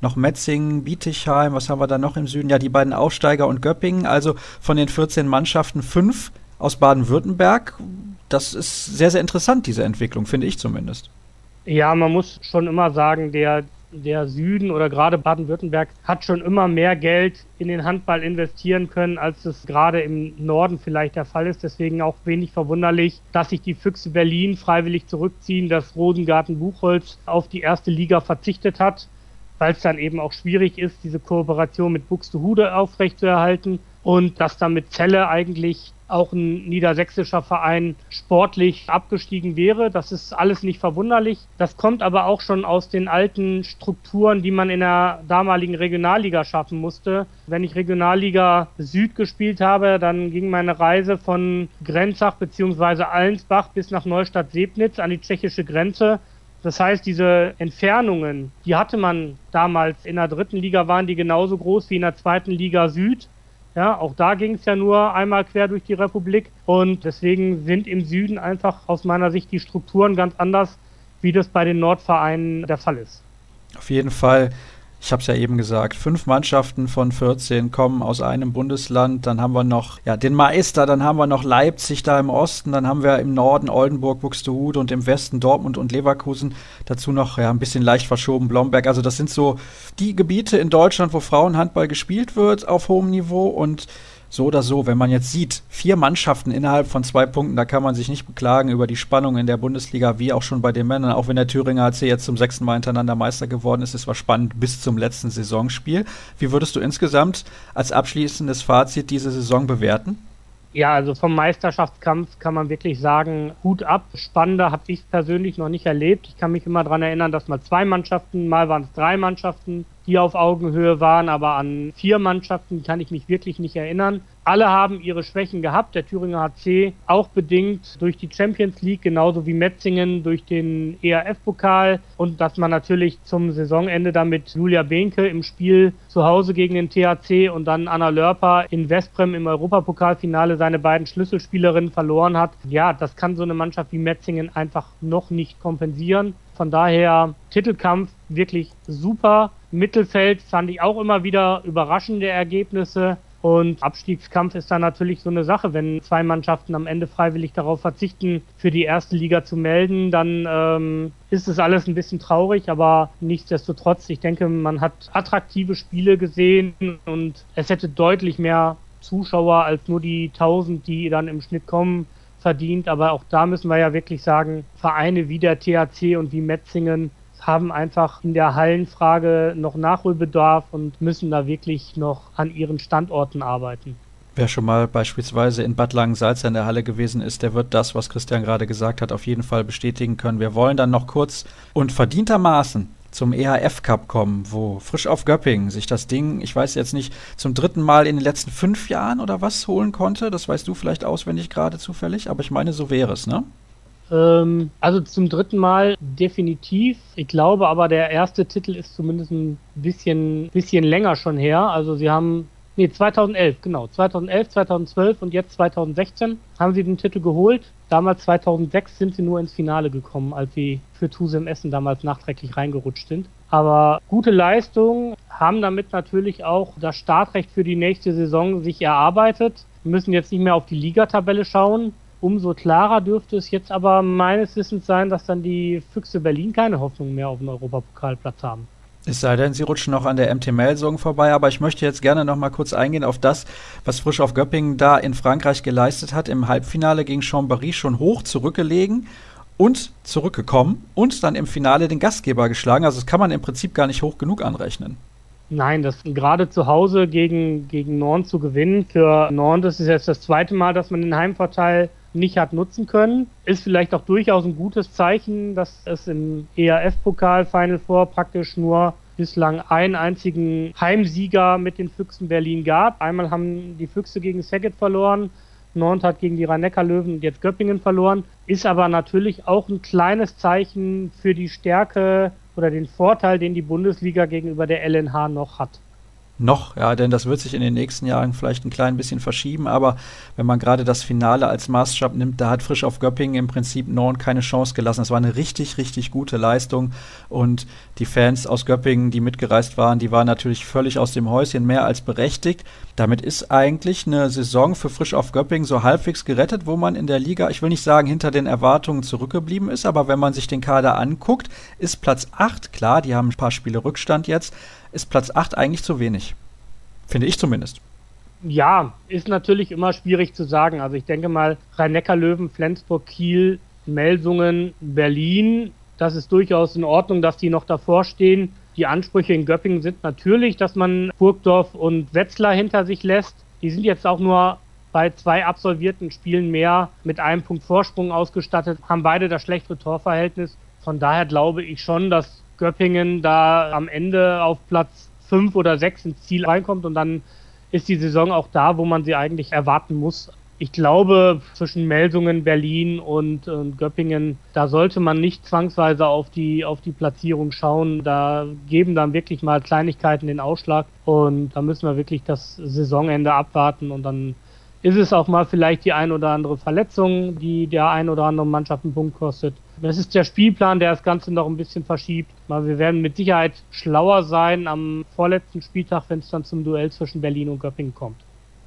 noch Metzingen, Bietigheim, was haben wir da noch im Süden? Ja, die beiden Aufsteiger und Göppingen. Also von den 14 Mannschaften fünf aus Baden-Württemberg. Das ist sehr, sehr interessant, diese Entwicklung, finde ich zumindest. Ja, man muss schon immer sagen, der der Süden oder gerade Baden-Württemberg hat schon immer mehr Geld in den Handball investieren können, als es gerade im Norden vielleicht der Fall ist. Deswegen auch wenig verwunderlich, dass sich die Füchse Berlin freiwillig zurückziehen, dass Rosengarten Buchholz auf die erste Liga verzichtet hat. weil es dann eben auch schwierig ist, diese Kooperation mit Buxtehude aufrechtzuerhalten und dass dann mit Celle eigentlich auch ein niedersächsischer Verein sportlich abgestiegen wäre. Das ist alles nicht verwunderlich. Das kommt aber auch schon aus den alten Strukturen, die man in der damaligen Regionalliga schaffen musste. Wenn ich Regionalliga Süd gespielt habe, dann ging meine Reise von Grenzach bzw. Allensbach bis nach Neustadt-Sebnitz an die tschechische Grenze. Das heißt, diese Entfernungen, die hatte man damals in der dritten Liga, waren die genauso groß wie in der zweiten Liga Süd. Ja, auch da ging es ja nur einmal quer durch die Republik und deswegen sind im Süden einfach aus meiner Sicht die Strukturen ganz anders, wie das bei den Nordvereinen der Fall ist. Auf jeden Fall ich habe es ja eben gesagt, fünf Mannschaften von 14 kommen aus einem Bundesland. Dann haben wir noch ja, den Meister, dann haben wir noch Leipzig da im Osten, dann haben wir im Norden Oldenburg, Buxtehude und im Westen Dortmund und Leverkusen. Dazu noch ja, ein bisschen leicht verschoben Blomberg. Also das sind so die Gebiete in Deutschland, wo Frauenhandball gespielt wird auf hohem Niveau und so oder so, wenn man jetzt sieht, vier Mannschaften innerhalb von zwei Punkten, da kann man sich nicht beklagen über die Spannung in der Bundesliga, wie auch schon bei den Männern. Auch wenn der Thüringer HC jetzt zum sechsten Mal hintereinander Meister geworden ist, es war spannend bis zum letzten Saisonspiel. Wie würdest du insgesamt als abschließendes Fazit diese Saison bewerten? Ja, also vom Meisterschaftskampf kann man wirklich sagen, Hut ab. Spannender habe ich persönlich noch nicht erlebt. Ich kann mich immer daran erinnern, dass mal zwei Mannschaften, mal waren es drei Mannschaften, die auf Augenhöhe waren, aber an vier Mannschaften kann ich mich wirklich nicht erinnern. Alle haben ihre Schwächen gehabt, der Thüringer HC auch bedingt durch die Champions League, genauso wie Metzingen durch den ERF-Pokal und dass man natürlich zum Saisonende damit Julia Behnke im Spiel zu Hause gegen den THC und dann Anna Lörper in Westbrem im Europapokalfinale seine beiden Schlüsselspielerinnen verloren hat. Ja, das kann so eine Mannschaft wie Metzingen einfach noch nicht kompensieren. Von daher Titelkampf wirklich super. Mittelfeld fand ich auch immer wieder überraschende Ergebnisse. Und Abstiegskampf ist dann natürlich so eine Sache. Wenn zwei Mannschaften am Ende freiwillig darauf verzichten, für die erste Liga zu melden, dann ähm, ist es alles ein bisschen traurig. Aber nichtsdestotrotz, ich denke, man hat attraktive Spiele gesehen und es hätte deutlich mehr Zuschauer als nur die 1000, die dann im Schnitt kommen, verdient. Aber auch da müssen wir ja wirklich sagen, Vereine wie der THC und wie Metzingen haben einfach in der Hallenfrage noch Nachholbedarf und müssen da wirklich noch an ihren Standorten arbeiten. Wer schon mal beispielsweise in Bad Langensalza in der Halle gewesen ist, der wird das, was Christian gerade gesagt hat, auf jeden Fall bestätigen können. Wir wollen dann noch kurz und verdientermaßen zum EHF Cup kommen, wo frisch auf Göppingen sich das Ding, ich weiß jetzt nicht, zum dritten Mal in den letzten fünf Jahren oder was holen konnte. Das weißt du vielleicht auswendig gerade zufällig, aber ich meine, so wäre es, ne? Ähm, also zum dritten Mal definitiv. Ich glaube aber, der erste Titel ist zumindest ein bisschen, bisschen länger schon her. Also sie haben, nee, 2011, genau, 2011, 2012 und jetzt 2016 haben sie den Titel geholt. Damals 2006 sind sie nur ins Finale gekommen, als sie für Tusem Essen damals nachträglich reingerutscht sind. Aber gute Leistung, haben damit natürlich auch das Startrecht für die nächste Saison sich erarbeitet. Wir müssen jetzt nicht mehr auf die Ligatabelle schauen. Umso klarer dürfte es jetzt aber meines Wissens sein, dass dann die Füchse Berlin keine Hoffnung mehr auf einen Europapokalplatz haben. Es sei denn, sie rutschen noch an der MT-Melsung vorbei, aber ich möchte jetzt gerne noch mal kurz eingehen auf das, was Frisch auf Göppingen da in Frankreich geleistet hat. Im Halbfinale gegen Chambéry schon hoch zurückgelegen und zurückgekommen und dann im Finale den Gastgeber geschlagen. Also das kann man im Prinzip gar nicht hoch genug anrechnen. Nein, das gerade zu Hause gegen, gegen Nord zu gewinnen. Für Nord das ist jetzt das zweite Mal, dass man den Heimvorteil nicht hat nutzen können. Ist vielleicht auch durchaus ein gutes Zeichen, dass es im ERF-Pokal Final Four praktisch nur bislang einen einzigen Heimsieger mit den Füchsen Berlin gab. Einmal haben die Füchse gegen Saget verloren, Nord hat gegen die Rhein-Neckar-Löwen und jetzt Göppingen verloren. Ist aber natürlich auch ein kleines Zeichen für die Stärke oder den Vorteil, den die Bundesliga gegenüber der LNH noch hat noch, ja, denn das wird sich in den nächsten Jahren vielleicht ein klein bisschen verschieben, aber wenn man gerade das Finale als Maßstab nimmt, da hat Frisch auf Göppingen im Prinzip Norn keine Chance gelassen. Es war eine richtig, richtig gute Leistung und die Fans aus Göppingen, die mitgereist waren, die waren natürlich völlig aus dem Häuschen, mehr als berechtigt. Damit ist eigentlich eine Saison für Frisch auf Göppingen so halbwegs gerettet, wo man in der Liga, ich will nicht sagen, hinter den Erwartungen zurückgeblieben ist, aber wenn man sich den Kader anguckt, ist Platz 8, klar, die haben ein paar Spiele Rückstand jetzt, ist Platz 8 eigentlich zu wenig. Finde ich zumindest. Ja, ist natürlich immer schwierig zu sagen. Also ich denke mal, Rhein-Neckar-Löwen, Flensburg, Kiel, Melsungen, Berlin, das ist durchaus in Ordnung, dass die noch davor stehen. Die Ansprüche in Göppingen sind natürlich, dass man Burgdorf und Wetzlar hinter sich lässt. Die sind jetzt auch nur bei zwei absolvierten Spielen mehr mit einem Punkt Vorsprung ausgestattet, haben beide das schlechtere Torverhältnis. Von daher glaube ich schon, dass Göppingen da am Ende auf Platz fünf oder sechs ins Ziel reinkommt und dann ist die Saison auch da, wo man sie eigentlich erwarten muss. Ich glaube, zwischen Melsungen, Berlin und, und, Göppingen, da sollte man nicht zwangsweise auf die, auf die Platzierung schauen. Da geben dann wirklich mal Kleinigkeiten den Ausschlag. Und da müssen wir wirklich das Saisonende abwarten und dann ist es auch mal vielleicht die ein oder andere Verletzung, die der ein oder andere Mannschaft einen Punkt kostet. Das ist der Spielplan, der das Ganze noch ein bisschen verschiebt. Wir werden mit Sicherheit schlauer sein am vorletzten Spieltag, wenn es dann zum Duell zwischen Berlin und Göppingen kommt.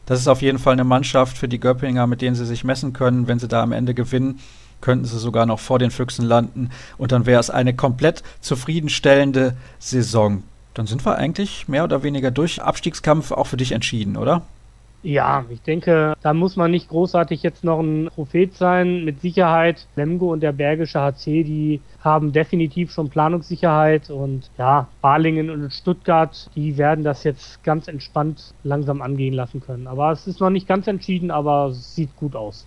Das ist auf jeden Fall eine Mannschaft für die Göppinger, mit denen sie sich messen können. Wenn sie da am Ende gewinnen, könnten sie sogar noch vor den Füchsen landen. Und dann wäre es eine komplett zufriedenstellende Saison. Dann sind wir eigentlich mehr oder weniger durch Abstiegskampf auch für dich entschieden, oder? Ja, ich denke, da muss man nicht großartig jetzt noch ein Prophet sein. Mit Sicherheit, Lemgo und der Bergische HC, die haben definitiv schon Planungssicherheit und ja, Balingen und Stuttgart, die werden das jetzt ganz entspannt langsam angehen lassen können. Aber es ist noch nicht ganz entschieden, aber es sieht gut aus.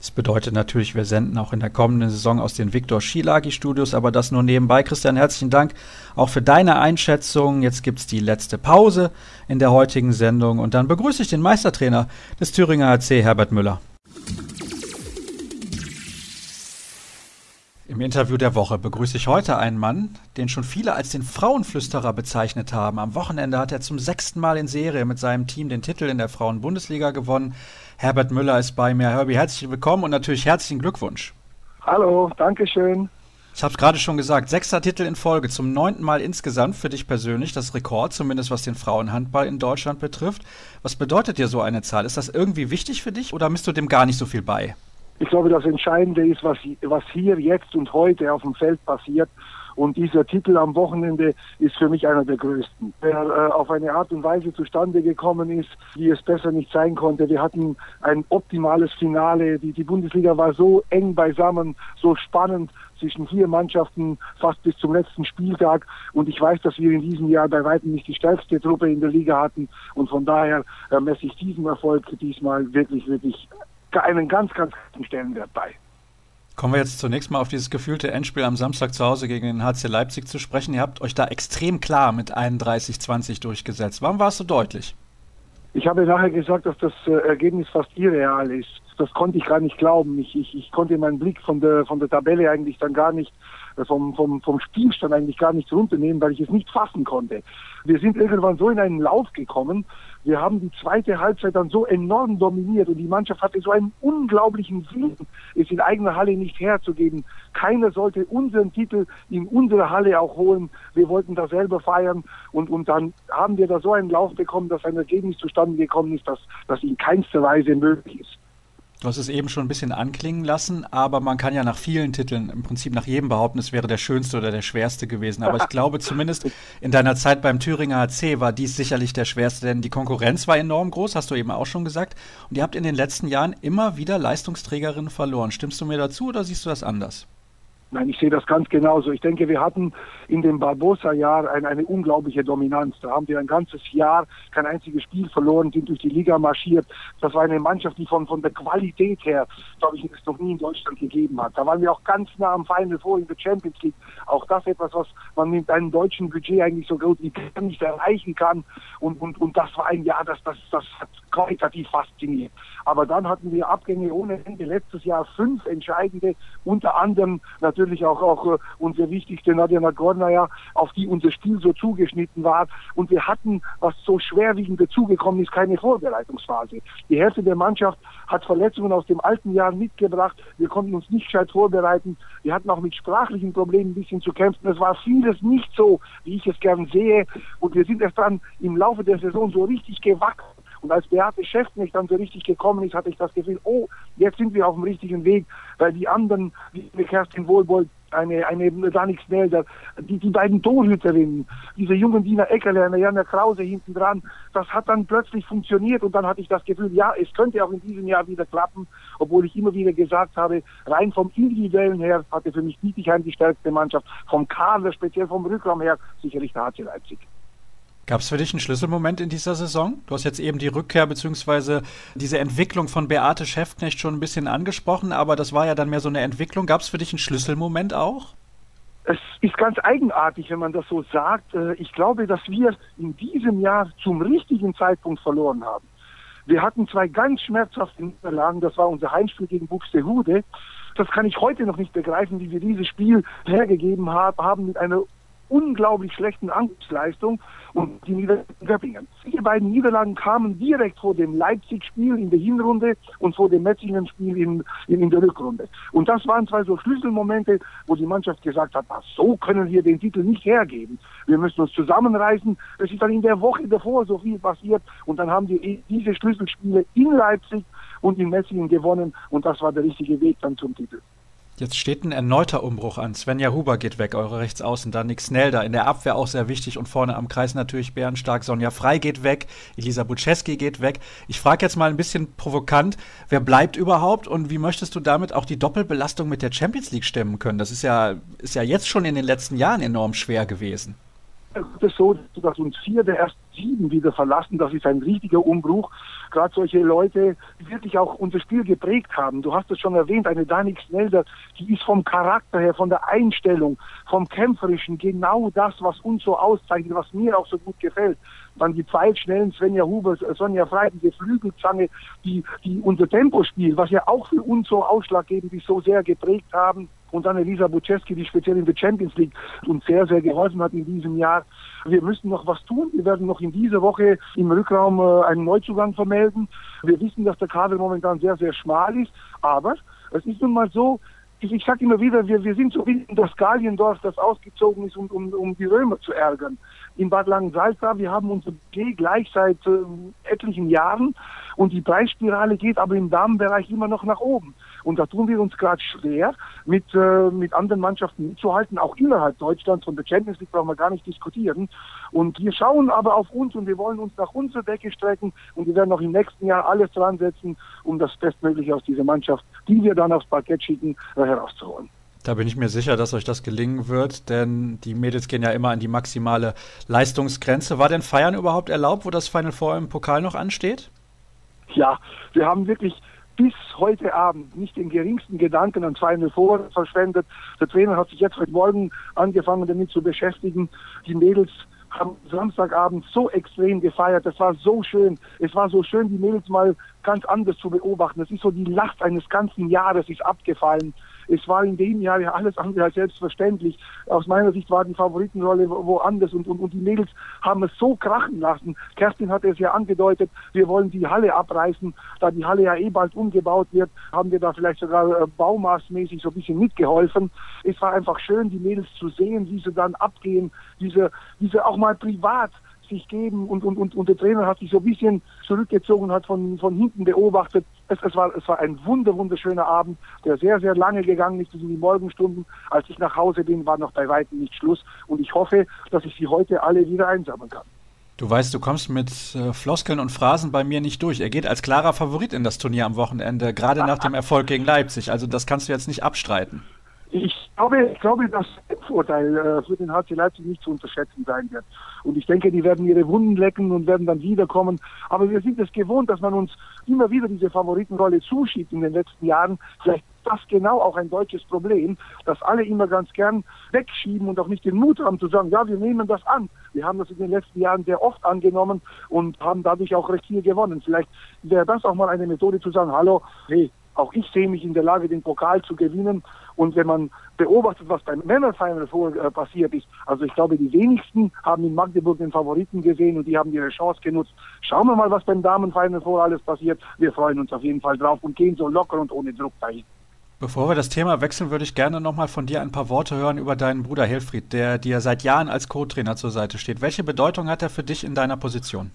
Das bedeutet natürlich, wir senden auch in der kommenden Saison aus den Victor Schilagi Studios, aber das nur nebenbei. Christian, herzlichen Dank auch für deine Einschätzung. Jetzt gibt es die letzte Pause in der heutigen Sendung und dann begrüße ich den Meistertrainer des Thüringer HC, Herbert Müller. Im Interview der Woche begrüße ich heute einen Mann, den schon viele als den Frauenflüsterer bezeichnet haben. Am Wochenende hat er zum sechsten Mal in Serie mit seinem Team den Titel in der Frauenbundesliga gewonnen. Herbert Müller ist bei mir. Herbie, herzlich willkommen und natürlich herzlichen Glückwunsch. Hallo, danke schön. Ich habe es gerade schon gesagt, sechster Titel in Folge, zum neunten Mal insgesamt für dich persönlich, das Rekord, zumindest was den Frauenhandball in Deutschland betrifft. Was bedeutet dir so eine Zahl? Ist das irgendwie wichtig für dich oder misst du dem gar nicht so viel bei? Ich glaube, das Entscheidende ist, was, was hier, jetzt und heute auf dem Feld passiert. Und dieser Titel am Wochenende ist für mich einer der größten. Der äh, auf eine Art und Weise zustande gekommen ist, wie es besser nicht sein konnte. Wir hatten ein optimales Finale. Die, die Bundesliga war so eng beisammen, so spannend zwischen vier Mannschaften fast bis zum letzten Spieltag. Und ich weiß, dass wir in diesem Jahr bei weitem nicht die stärkste Truppe in der Liga hatten. Und von daher äh, messe ich diesem Erfolg diesmal wirklich, wirklich einen ganz, ganz großen Stellenwert bei. Kommen wir jetzt zunächst mal auf dieses gefühlte Endspiel am Samstag zu Hause gegen den HC Leipzig zu sprechen. Ihr habt euch da extrem klar mit 31-20 durchgesetzt. Warum war es so deutlich? Ich habe nachher gesagt, dass das äh, Ergebnis fast irreal ist. Das konnte ich gar nicht glauben. Ich, ich, ich konnte meinen Blick von der, von der Tabelle eigentlich dann gar nicht, äh, vom, vom, vom Spielstand eigentlich gar nicht runternehmen, weil ich es nicht fassen konnte. Wir sind irgendwann so in einen Lauf gekommen, wir haben die zweite Halbzeit dann so enorm dominiert und die Mannschaft hatte so einen unglaublichen Willen, es in eigener Halle nicht herzugeben. Keiner sollte unseren Titel in unserer Halle auch holen. Wir wollten das selber feiern und, und dann haben wir da so einen Lauf bekommen, dass ein Ergebnis zustande gekommen ist, dass das in keinster Weise möglich ist. Du hast es eben schon ein bisschen anklingen lassen, aber man kann ja nach vielen Titeln im Prinzip nach jedem behaupten, es wäre der schönste oder der schwerste gewesen. Aber ich glaube zumindest in deiner Zeit beim Thüringer HC war dies sicherlich der schwerste, denn die Konkurrenz war enorm groß, hast du eben auch schon gesagt. Und ihr habt in den letzten Jahren immer wieder Leistungsträgerinnen verloren. Stimmst du mir dazu oder siehst du das anders? Nein, ich sehe das ganz genauso. Ich denke, wir hatten in dem Barbosa-Jahr eine, eine, unglaubliche Dominanz. Da haben wir ein ganzes Jahr kein einziges Spiel verloren, sind durch die Liga marschiert. Das war eine Mannschaft, die von, von der Qualität her, glaube ich, es noch nie in Deutschland gegeben hat. Da waren wir auch ganz nah am Final vor in der Champions League. Auch das etwas, was man mit einem deutschen Budget eigentlich so gut wie nicht erreichen kann. Und, und, und das war ein Jahr, das, das, das hat qualitativ fasziniert. Aber dann hatten wir Abgänge ohne Ende. Letztes Jahr fünf entscheidende, unter anderem natürlich auch, auch äh, unsere wichtigste Nadia Nagornaya, auf die unser Spiel so zugeschnitten war. Und wir hatten, was so schwerwiegend dazugekommen ist, keine Vorbereitungsphase. Die Hälfte der Mannschaft hat Verletzungen aus dem alten Jahr mitgebracht. Wir konnten uns nicht gescheit vorbereiten. Wir hatten auch mit sprachlichen Problemen ein bisschen zu kämpfen. Es war vieles nicht so, wie ich es gern sehe. Und wir sind erst dann im Laufe der Saison so richtig gewachsen und als Beate Schäftnig dann so richtig gekommen ist, hatte ich das Gefühl, oh, jetzt sind wir auf dem richtigen Weg, weil die anderen, wie Kerstin Wohlbold, eine, eine Danik Snelder, die, die beiden Torhüterinnen, diese jungen Dina Eckerle, eine Jana Krause hinten dran, das hat dann plötzlich funktioniert und dann hatte ich das Gefühl, ja, es könnte auch in diesem Jahr wieder klappen, obwohl ich immer wieder gesagt habe, rein vom Individuellen her hatte für mich Bietigheim die stärkste Mannschaft, vom Kader, speziell vom Rückraum her, sicherlich der HC Leipzig. Gab es für dich einen Schlüsselmoment in dieser Saison? Du hast jetzt eben die Rückkehr bzw. diese Entwicklung von Beate Schäftknecht schon ein bisschen angesprochen, aber das war ja dann mehr so eine Entwicklung. Gab es für dich einen Schlüsselmoment auch? Es ist ganz eigenartig, wenn man das so sagt. Äh, ich glaube, dass wir in diesem Jahr zum richtigen Zeitpunkt verloren haben. Wir hatten zwei ganz schmerzhafte Niederlagen. Das war unser Heimspiel gegen Buxtehude. Das kann ich heute noch nicht begreifen, wie wir dieses Spiel hergegeben haben mit einer unglaublich schlechten Angriffsleistung und die Niederlagen Göppingen. Die beiden Niederlagen kamen direkt vor dem Leipzig-Spiel in der Hinrunde und vor dem Metzingen-Spiel in, in, in, der Rückrunde. Und das waren zwei so Schlüsselmomente, wo die Mannschaft gesagt hat, ach, so können wir den Titel nicht hergeben. Wir müssen uns zusammenreißen. Es ist dann in der Woche davor so viel passiert und dann haben wir diese Schlüsselspiele in Leipzig und in Metzingen gewonnen und das war der richtige Weg dann zum Titel. Jetzt steht ein erneuter Umbruch an. Svenja Huber geht weg, eure Rechtsaußen. Dann Nick Snelder in der Abwehr auch sehr wichtig und vorne am Kreis natürlich bärenstark. Sonja Frei geht weg, Elisa Buczewski geht weg. Ich frage jetzt mal ein bisschen provokant, wer bleibt überhaupt und wie möchtest du damit auch die Doppelbelastung mit der Champions League stemmen können? Das ist ja, ist ja jetzt schon in den letzten Jahren enorm schwer gewesen. Es ist so, dass uns vier der ersten sieben wieder verlassen. Das ist ein richtiger Umbruch. Gerade solche Leute, die wirklich auch unser Spiel geprägt haben. Du hast es schon erwähnt, eine Danik Snelder, die ist vom Charakter her, von der Einstellung, vom Kämpferischen genau das, was uns so auszeichnet, was mir auch so gut gefällt. Dann die pfeilschnellen Svenja Huber, Sonja Frey, diese Flügelzange, die, die unser Tempo spielt, was ja auch für uns so ausschlaggebend ist, so sehr geprägt haben und dann Elisa Buczewski, die speziell in der Champions League uns sehr, sehr geholfen hat in diesem Jahr. Wir müssen noch was tun. Wir werden noch in dieser Woche im Rückraum äh, einen Neuzugang vermelden. Wir wissen, dass der Kader momentan sehr, sehr schmal ist. Aber es ist nun mal so, ich, ich sage immer wieder, wir, wir sind so wie das Galiendorf, das ausgezogen ist, um, um, um die Römer zu ärgern. In Bad Langensalza, wir haben unser G gleich seit äh, etlichen Jahren und die Preisspirale geht aber im Damenbereich immer noch nach oben. Und da tun wir uns gerade schwer, mit, äh, mit anderen Mannschaften mitzuhalten, auch innerhalb Deutschlands. Von der Champions League brauchen wir gar nicht diskutieren. Und wir schauen aber auf uns und wir wollen uns nach unserer Decke strecken und wir werden auch im nächsten Jahr alles dran setzen, um das Bestmögliche aus dieser Mannschaft, die wir dann aufs Parkett schicken, äh, herauszuholen. Da bin ich mir sicher, dass euch das gelingen wird, denn die Mädels gehen ja immer an die maximale Leistungsgrenze. War denn Feiern überhaupt erlaubt, wo das Final Four im Pokal noch ansteht? Ja, wir haben wirklich bis heute Abend nicht den geringsten Gedanken an Final Four verschwendet. Der Trainer hat sich jetzt heute Morgen angefangen damit zu beschäftigen. Die Mädels haben Samstagabend so extrem gefeiert. Das war so schön. Es war so schön, die Mädels mal ganz anders zu beobachten. Es ist so die Last eines ganzen Jahres ist abgefallen. Es war in dem Jahr ja alles andere als selbstverständlich. Aus meiner Sicht war die Favoritenrolle woanders und, und, und die Mädels haben es so krachen lassen. Kerstin hatte es ja angedeutet, wir wollen die Halle abreißen. Da die Halle ja eh bald umgebaut wird, haben wir da vielleicht sogar äh, baumaßmäßig so ein bisschen mitgeholfen. Es war einfach schön, die Mädels zu sehen, wie sie dann abgehen, diese, diese auch mal privat sich geben und, und, und, und der Trainer hat sich so ein bisschen zurückgezogen und hat von, von hinten beobachtet. Es, es, war, es war ein wunder, wunderschöner Abend, der sehr, sehr lange gegangen ist bis in die Morgenstunden. Als ich nach Hause bin, war noch bei weitem nicht Schluss und ich hoffe, dass ich sie heute alle wieder einsammeln kann. Du weißt, du kommst mit äh, Floskeln und Phrasen bei mir nicht durch. Er geht als klarer Favorit in das Turnier am Wochenende, gerade nach dem Erfolg gegen Leipzig. Also das kannst du jetzt nicht abstreiten. Ich glaube, ich glaube, dass das Vorteil äh, für den HC Leipzig nicht zu unterschätzen sein wird. Und ich denke, die werden ihre Wunden lecken und werden dann wiederkommen. Aber wir sind es gewohnt, dass man uns immer wieder diese Favoritenrolle zuschiebt in den letzten Jahren. Vielleicht das genau auch ein deutsches Problem, dass alle immer ganz gern wegschieben und auch nicht den Mut haben zu sagen, ja, wir nehmen das an. Wir haben das in den letzten Jahren sehr oft angenommen und haben dadurch auch recht viel gewonnen. Vielleicht wäre das auch mal eine Methode zu sagen, hallo, hey, auch ich sehe mich in der Lage, den Pokal zu gewinnen. Und wenn man beobachtet, was beim Männerfinal vor äh, passiert ist, also ich glaube, die wenigsten haben in Magdeburg den Favoriten gesehen und die haben ihre Chance genutzt. Schauen wir mal, was beim Damenfinal vor alles passiert. Wir freuen uns auf jeden Fall drauf und gehen so locker und ohne Druck dahin. Bevor wir das Thema wechseln, würde ich gerne nochmal von dir ein paar Worte hören über deinen Bruder Helfried, der dir seit Jahren als Co-Trainer zur Seite steht. Welche Bedeutung hat er für dich in deiner Position?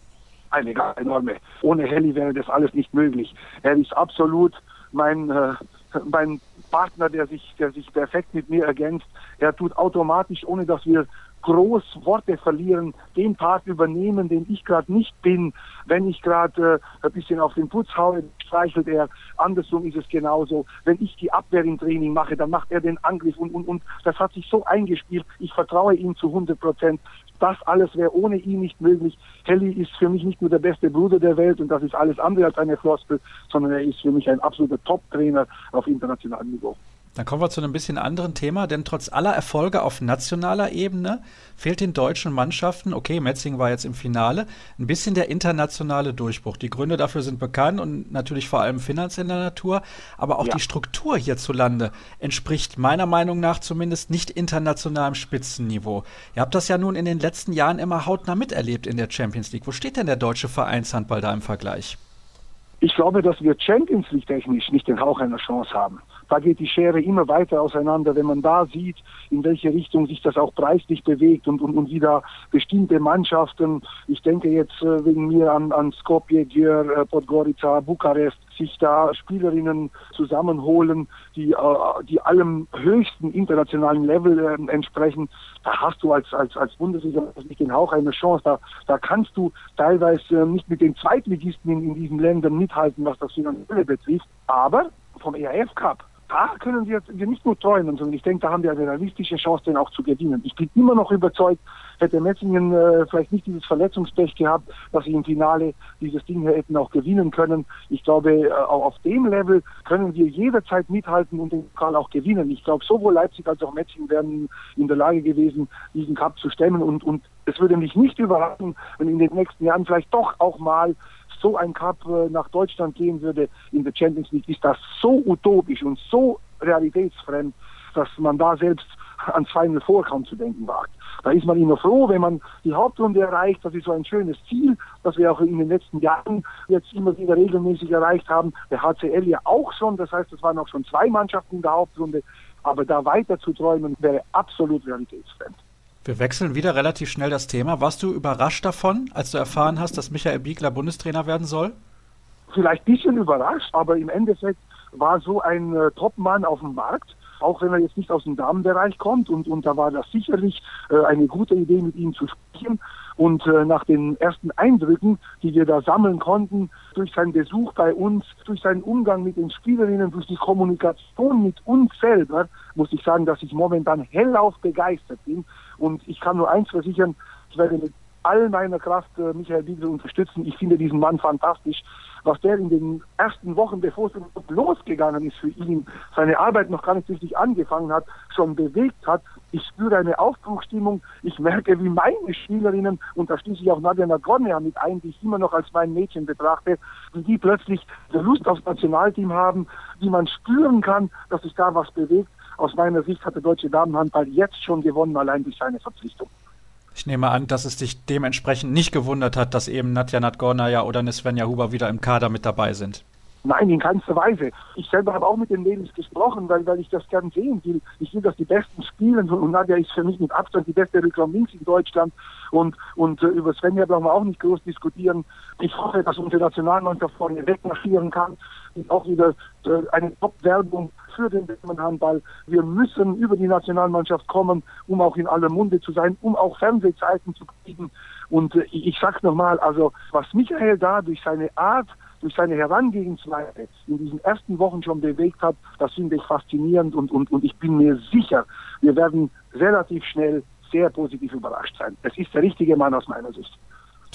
Eine enorme. Ohne Helly wäre das alles nicht möglich. Er ist absolut mein, äh, mein Partner, der sich, der sich perfekt mit mir ergänzt. Er tut automatisch, ohne dass wir groß Worte verlieren, den Part übernehmen, den ich gerade nicht bin. Wenn ich gerade äh, ein bisschen auf den Putz haue, streichelt er. Andersrum ist es genauso. Wenn ich die Abwehr im Training mache, dann macht er den Angriff und, und, und das hat sich so eingespielt. Ich vertraue ihm zu 100 Prozent. Das alles wäre ohne ihn nicht möglich. Kelly ist für mich nicht nur der beste Bruder der Welt und das ist alles andere als eine Floskel, sondern er ist für mich ein absoluter Top-Trainer auf internationalem Niveau. Dann kommen wir zu einem bisschen anderen Thema, denn trotz aller Erfolge auf nationaler Ebene fehlt den deutschen Mannschaften, okay, Metzing war jetzt im Finale, ein bisschen der internationale Durchbruch. Die Gründe dafür sind bekannt und natürlich vor allem finanzieller Natur, aber auch ja. die Struktur hierzulande entspricht meiner Meinung nach zumindest nicht internationalem Spitzenniveau. Ihr habt das ja nun in den letzten Jahren immer hautnah miterlebt in der Champions League. Wo steht denn der deutsche Vereinshandball da im Vergleich? Ich glaube, dass wir Champions League technisch nicht den Hauch einer Chance haben da geht die Schere immer weiter auseinander, wenn man da sieht, in welche Richtung sich das auch preislich bewegt und, und, und wie da bestimmte Mannschaften, ich denke jetzt äh, wegen mir an, an Skopje, Győr, äh, Podgorica, Bukarest, sich da Spielerinnen zusammenholen, die, äh, die allem höchsten internationalen Level äh, entsprechen, da hast du als, als, als Bundesliga nicht den Hauch eine Chance. Da, da kannst du teilweise nicht mit den Zweitligisten in, in diesen Ländern mithalten, was das Finanzielle betrifft. Aber vom ERF Cup da können wir, wir nicht nur träumen, sondern ich denke, da haben wir eine realistische Chance, den auch zu gewinnen. Ich bin immer noch überzeugt, hätte Metzingen äh, vielleicht nicht dieses Verletzungspech gehabt, dass sie im Finale dieses Ding hätten auch gewinnen können. Ich glaube, äh, auch auf dem Level können wir jederzeit mithalten und den Pokal auch gewinnen. Ich glaube, sowohl Leipzig als auch Metzingen wären in der Lage gewesen, diesen Cup zu stemmen und, und es würde mich nicht überraschen, wenn in den nächsten Jahren vielleicht doch auch mal so ein Cup äh, nach Deutschland gehen würde in der Champions League, ist das so utopisch und so realitätsfremd, dass man da selbst ans Final kaum zu denken wagt. Da ist man immer froh, wenn man die Hauptrunde erreicht. Das ist so ein schönes Ziel, das wir auch in den letzten Jahren jetzt immer wieder regelmäßig erreicht haben. Der HCL ja auch schon. Das heißt, es waren auch schon zwei Mannschaften in der Hauptrunde. Aber da weiter zu träumen, wäre absolut realitätsfremd. Wir wechseln wieder relativ schnell das Thema. Warst du überrascht davon, als du erfahren hast, dass Michael Biegler Bundestrainer werden soll? Vielleicht ein bisschen überrascht, aber im Endeffekt war so ein äh, Topmann auf dem Markt, auch wenn er jetzt nicht aus dem Damenbereich kommt. Und, und da war das sicherlich äh, eine gute Idee, mit ihm zu sprechen. Und äh, nach den ersten Eindrücken, die wir da sammeln konnten, durch seinen Besuch bei uns, durch seinen Umgang mit den Spielerinnen, durch die Kommunikation mit uns selber, muss ich sagen, dass ich momentan hellauf begeistert bin. Und ich kann nur eins versichern, ich werde mit all meiner Kraft äh, Michael Biegel unterstützen. Ich finde diesen Mann fantastisch. Was der in den ersten Wochen, bevor es losgegangen ist für ihn, seine Arbeit noch gar nicht richtig angefangen hat, schon bewegt hat. Ich spüre eine Aufbruchstimmung. Ich merke, wie meine Spielerinnen, und da schließe ich auch Nadja Nagornia mit ein, die ich immer noch als mein Mädchen betrachte, wie die plötzlich Lust aufs Nationalteam haben, wie man spüren kann, dass sich da was bewegt. Aus meiner Sicht hat der deutsche Damenhandball jetzt schon gewonnen, allein durch seine Verpflichtung. Ich nehme an, dass es dich dementsprechend nicht gewundert hat, dass eben Nadja Nadgornaya oder eine Svenja Huber wieder im Kader mit dabei sind. Nein, in keinster Weise. Ich selber habe auch mit den Mädels gesprochen, weil, weil ich das gern sehen will. Ich will, dass die Besten spielen und Nadja ist für mich mit Abstand die beste Rückraum links in Deutschland und, und äh, über Svenja brauchen wir auch nicht groß diskutieren. Ich hoffe, dass unsere Nationalmannschaft vorne wegmarschieren kann und auch wieder äh, eine Top-Werbung für den Damenhandball. Wir müssen über die Nationalmannschaft kommen, um auch in aller Munde zu sein, um auch Fernsehzeiten zu kriegen. Und äh, ich, sag's nochmal, also was Michael da durch seine Art durch seine Herangehensweise in diesen ersten Wochen schon bewegt hat, das finde ich faszinierend und, und, und ich bin mir sicher, wir werden relativ schnell sehr positiv überrascht sein. Es ist der richtige Mann aus meiner Sicht.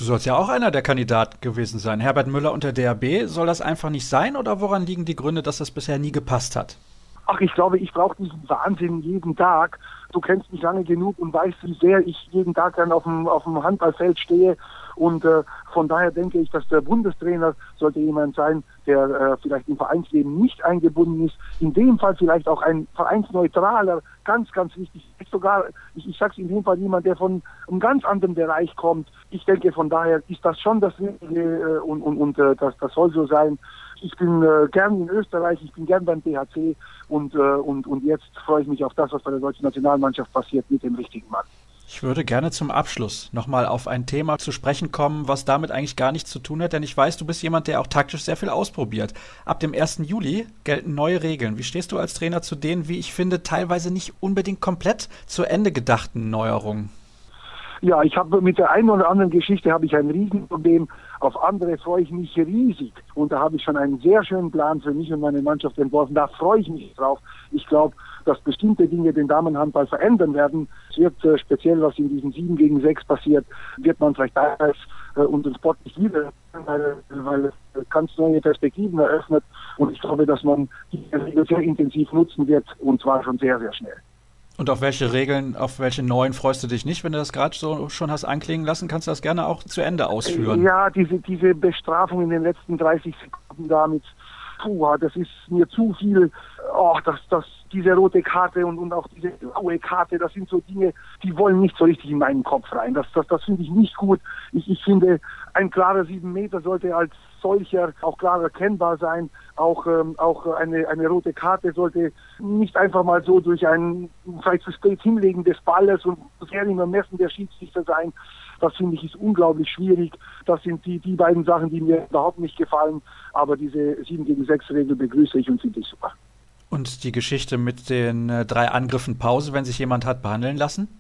Du sollst ja auch einer der Kandidaten gewesen sein. Herbert Müller unter DRB, soll das einfach nicht sein oder woran liegen die Gründe, dass das bisher nie gepasst hat? Ach, ich glaube, ich brauche diesen Wahnsinn jeden Tag. Du kennst mich lange genug und weißt, wie sehr ich jeden Tag dann auf dem, auf dem Handballfeld stehe und äh, von daher denke ich, dass der Bundestrainer sollte jemand sein, der äh, vielleicht im Vereinsleben nicht eingebunden ist. In dem Fall vielleicht auch ein vereinsneutraler, ganz, ganz wichtig. Sogar, ich, ich sage es in dem Fall jemand, der von einem ganz anderen Bereich kommt. Ich denke, von daher ist das schon das Richtige äh, und, und, und äh, das, das soll so sein. Ich bin äh, gern in Österreich, ich bin gern beim BHC und, äh, und, und jetzt freue ich mich auf das, was bei der deutschen Nationalmannschaft passiert mit dem richtigen Mann. Ich würde gerne zum Abschluss nochmal auf ein Thema zu sprechen kommen, was damit eigentlich gar nichts zu tun hat, denn ich weiß, du bist jemand, der auch taktisch sehr viel ausprobiert. Ab dem 1. Juli gelten neue Regeln. Wie stehst du als Trainer zu den, wie ich finde, teilweise nicht unbedingt komplett zu Ende gedachten Neuerungen? Ja, ich habe mit der einen oder anderen Geschichte habe ich ein Riesenproblem. Auf andere freue ich mich riesig. Und da habe ich schon einen sehr schönen Plan für mich und meine Mannschaft entworfen. Da freue ich mich drauf. Ich glaube, dass bestimmte Dinge den Damenhandball verändern werden. Es wird äh, speziell, was in diesen 7 gegen 6 passiert, wird man vielleicht teilweise äh, unseren Sport nicht wieder, weil, weil es ganz neue Perspektiven eröffnet. Und ich glaube, dass man die sehr intensiv nutzen wird und zwar schon sehr, sehr schnell. Und auf welche Regeln, auf welche neuen freust du dich nicht? Wenn du das gerade so schon hast anklingen lassen, kannst du das gerne auch zu Ende ausführen. Ja, diese, diese Bestrafung in den letzten 30 Sekunden damit, puh, das ist mir zu viel. Oh, das, das, diese rote Karte und, und auch diese blaue Karte, das sind so Dinge, die wollen nicht so richtig in meinen Kopf rein. Das, das, das finde ich nicht gut. Ich, ich finde, ein klarer sieben Meter sollte als solcher auch klar erkennbar sein. Auch, ähm, auch eine, eine rote Karte sollte nicht einfach mal so durch ein vielleicht zu spät hinlegen des Balles und sehr im Ermessen der Schiedsrichter sein. Das finde ich ist unglaublich schwierig. Das sind die, die beiden Sachen, die mir überhaupt nicht gefallen. Aber diese 7 gegen 6 Regel begrüße ich und finde ich super. Und die Geschichte mit den äh, drei Angriffen Pause, wenn sich jemand hat behandeln lassen?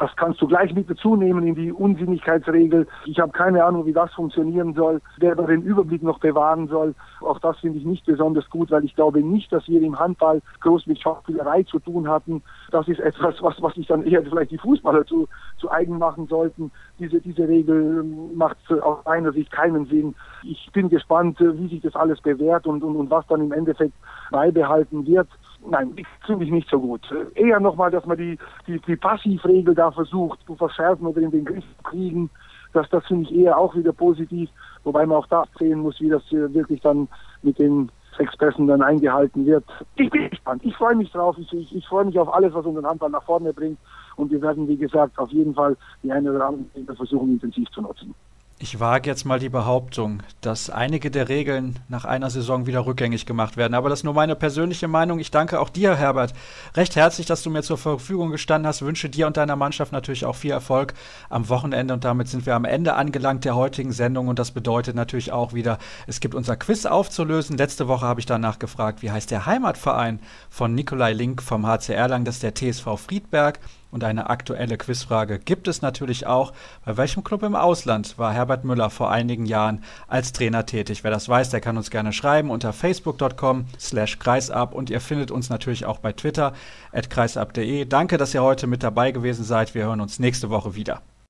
Das kannst du gleich mit dazu nehmen in die Unsinnigkeitsregel. Ich habe keine Ahnung, wie das funktionieren soll, wer da den Überblick noch bewahren soll. Auch das finde ich nicht besonders gut, weil ich glaube nicht, dass wir im Handball groß mit Schauspielerei zu tun hatten. Das ist etwas, was, was sich dann eher vielleicht die Fußballer zu, zu eigen machen sollten. Diese, diese Regel macht aus meiner Sicht keinen Sinn. Ich bin gespannt, wie sich das alles bewährt und, und, und was dann im Endeffekt beibehalten wird. Nein, finde ich nicht so gut. Eher nochmal, dass man die, die, die Passivregel da versucht zu verschärfen oder in den Griff zu kriegen. Das, das finde ich eher auch wieder positiv, wobei man auch da sehen muss, wie das wirklich dann mit den Pässen dann eingehalten wird. Ich bin gespannt. Ich freue mich drauf. Ich, ich, ich freue mich auf alles, was unseren Handball nach vorne bringt. Und wir werden, wie gesagt, auf jeden Fall die eine oder andere versuchen, intensiv zu nutzen. Ich wage jetzt mal die Behauptung, dass einige der Regeln nach einer Saison wieder rückgängig gemacht werden. Aber das ist nur meine persönliche Meinung. Ich danke auch dir, Herbert, recht herzlich, dass du mir zur Verfügung gestanden hast. Wünsche dir und deiner Mannschaft natürlich auch viel Erfolg am Wochenende. Und damit sind wir am Ende angelangt der heutigen Sendung. Und das bedeutet natürlich auch wieder, es gibt unser Quiz aufzulösen. Letzte Woche habe ich danach gefragt, wie heißt der Heimatverein von Nikolai Link vom HC Erlangen? Das ist der TSV Friedberg. Und eine aktuelle Quizfrage gibt es natürlich auch. Bei welchem Club im Ausland war Herbert Müller vor einigen Jahren als Trainer tätig? Wer das weiß, der kann uns gerne schreiben unter facebook.com slash kreisab und ihr findet uns natürlich auch bei Twitter at kreisab.de. Danke, dass ihr heute mit dabei gewesen seid. Wir hören uns nächste Woche wieder.